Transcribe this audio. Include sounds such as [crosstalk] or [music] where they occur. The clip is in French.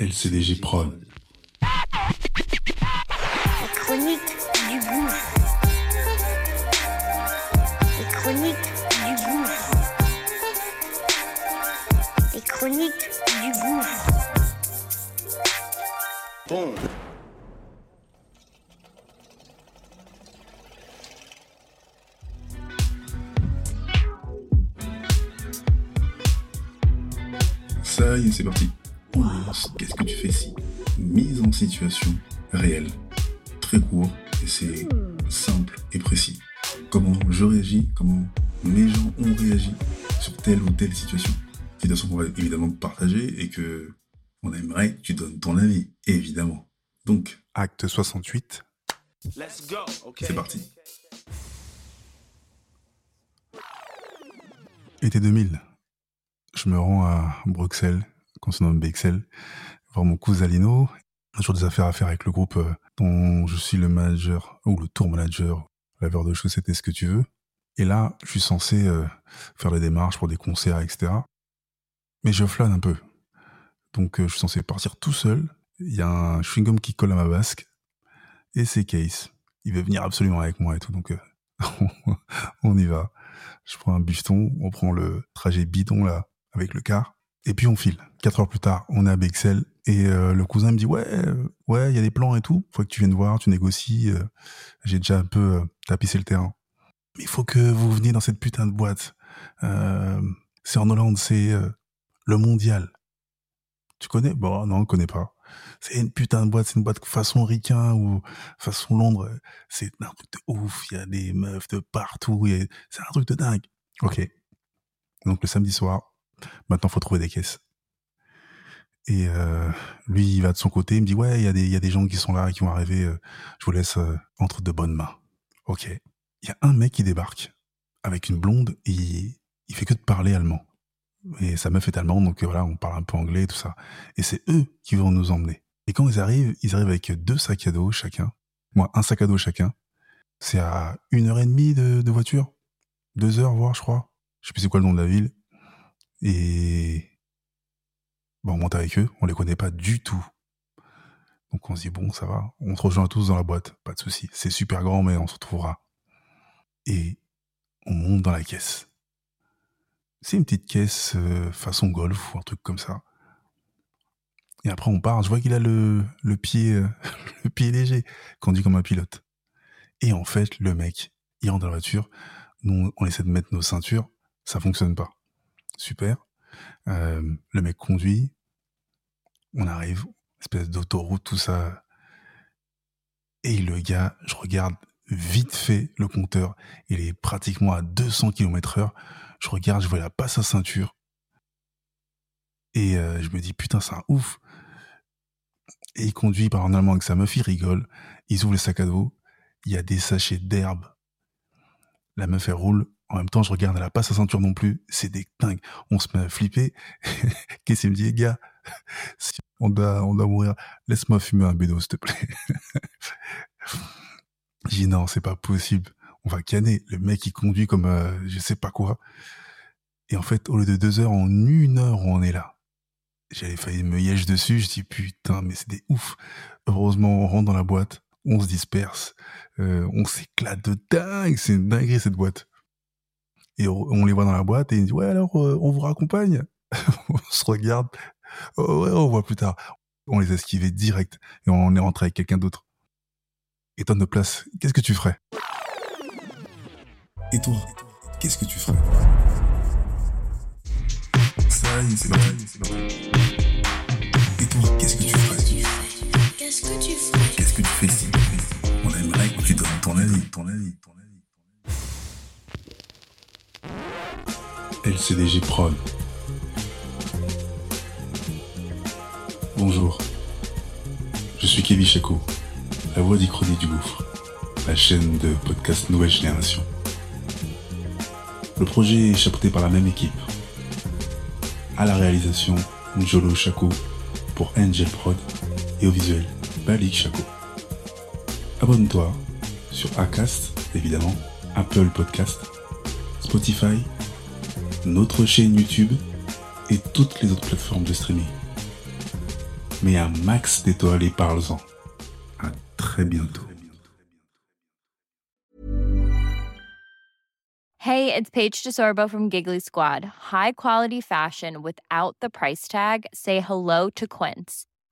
LCDJ Prod. La chronique du gouffre. Les chroniques du gouffre. Les chroniques du gouffre. Bon. Ça y est, c'est parti. Qu'est-ce que tu fais si Mise en situation réelle. Très court et c'est simple et précis. Comment je réagis, comment mes gens ont réagi sur telle ou telle situation. Situation qu'on va évidemment partager et que on aimerait que tu donnes ton avis, évidemment. Donc, acte 68, Let's go. Okay. c'est parti. Été 2000. Je me rends à Bruxelles, nomme BXL, voir mon cousin Lino. Toujours des affaires à faire avec le groupe euh, dont je suis le manager, ou le tour manager, laveur de chaussettes et ce que tu veux. Et là, je suis censé euh, faire les démarches pour des concerts, etc. Mais je flâne un peu. Donc euh, je suis censé partir tout seul. Il y a un chewing-gum qui colle à ma basque. Et c'est Case. Il veut venir absolument avec moi et tout. Donc [laughs] on y va. Je prends un bifton, on prend le trajet bidon là avec le car. Et puis on file. Quatre heures plus tard, on est à Bexel et euh, le cousin me dit ouais, euh, ouais, il y a des plans et tout. Faut que tu viennes voir, tu négocies. euh, J'ai déjà un peu tapissé le terrain. Mais il faut que vous veniez dans cette putain de boîte. C'est en Hollande, c'est le mondial. Tu connais? Bon, non, on connaît pas. C'est une putain de boîte, c'est une boîte façon ricain ou façon Londres. C'est un truc de ouf. Il y a des meufs de partout. C'est un truc de dingue. Ok. Donc le samedi soir, maintenant faut trouver des caisses. Et euh, lui, il va de son côté, il me dit ouais, il y a des, y a des gens qui sont là, qui vont arriver. euh, je vous laisse euh, entre de bonnes mains. Ok. Il y a un mec qui débarque avec une blonde. Et il, il fait que de parler allemand. Et sa meuf est allemande, donc voilà, on parle un peu anglais, tout ça. Et c'est eux qui vont nous emmener. Et quand ils arrivent, ils arrivent avec deux sacs à dos chacun. Moi, un sac à dos chacun. C'est à une heure et demie de, de voiture. Deux heures, voire, je crois. Je sais plus c'est quoi le nom de la ville. Et on monte avec eux. On les connaît pas du tout. Donc on se dit, bon, ça va. On se rejoint tous dans la boîte. Pas de souci. C'est super grand, mais on se retrouvera. Et on monte dans la caisse. C'est une petite caisse euh, façon golf ou un truc comme ça. Et après, on part. Je vois qu'il a le, le pied, euh, [laughs] le pied léger, conduit comme un pilote. Et en fait, le mec, il rentre dans la voiture. Nous, on essaie de mettre nos ceintures. Ça fonctionne pas. Super. Euh, le mec conduit. On arrive. Espèce d'autoroute, tout ça. Et le gars, je regarde vite fait le compteur. Il est pratiquement à 200 km heure. Je regarde, je vois la passe à ceinture. Et euh, je me dis, putain, c'est un ouf. Et il conduit par en allemand avec sa meuf, il rigole. Ils ouvrent le sac à dos. Il y a des sachets d'herbe. La meuf, elle roule. En même temps, je regarde, elle a pas sa ceinture non plus. C'est des dingues. On se met à flipper. [laughs] Qu'est-ce qu'il me dit, gars? [laughs] On doit, on doit mourir. Laisse-moi fumer un bédo, s'il te plaît. [laughs] J'ai dit, non, c'est pas possible. On va canner. Le mec, il conduit comme, euh, je sais pas quoi. Et en fait, au lieu de deux heures, en une heure, on est là. J'avais failli me yèche dessus. Je dis, putain, mais c'est des ouf. Heureusement, on rentre dans la boîte. On se disperse. Euh, on s'éclate de dingue. C'est une dinguerie, cette boîte. Et on les voit dans la boîte et ils disent, ouais, alors, euh, on vous raccompagne? [laughs] on se regarde. Oh, ouais, on voit plus tard. On les a esquivés direct. Et on est rentré avec quelqu'un d'autre. Et toi, de place, qu'est-ce que tu ferais? Et toi, qu'est-ce que tu ferais? Ça y est, c'est. Et toi, qu'est-ce que tu ferais? Qu'est-ce que tu ferais? Qu'est-ce que tu fais? Si on aimerait que tu donnes ton avis, ton avis, ton avis. LCDG Prod. Bonjour, je suis Kevin Chaco, la voix d'Ichronie du Gouffre, la chaîne de podcast Nouvelle Génération. Le projet est chapeauté par la même équipe. À la réalisation, Njolo Chaco pour Angel Prod et au visuel, Balik Chaco. Abonne-toi sur Acast, évidemment, Apple Podcast, Spotify, notre chaîne YouTube et toutes les autres plateformes de streaming. Mais un max d'étoiles et parle-en. À très bientôt. Hey, it's Paige DeSorbo from Giggly Squad. High quality fashion without the price tag. Say hello to Quince.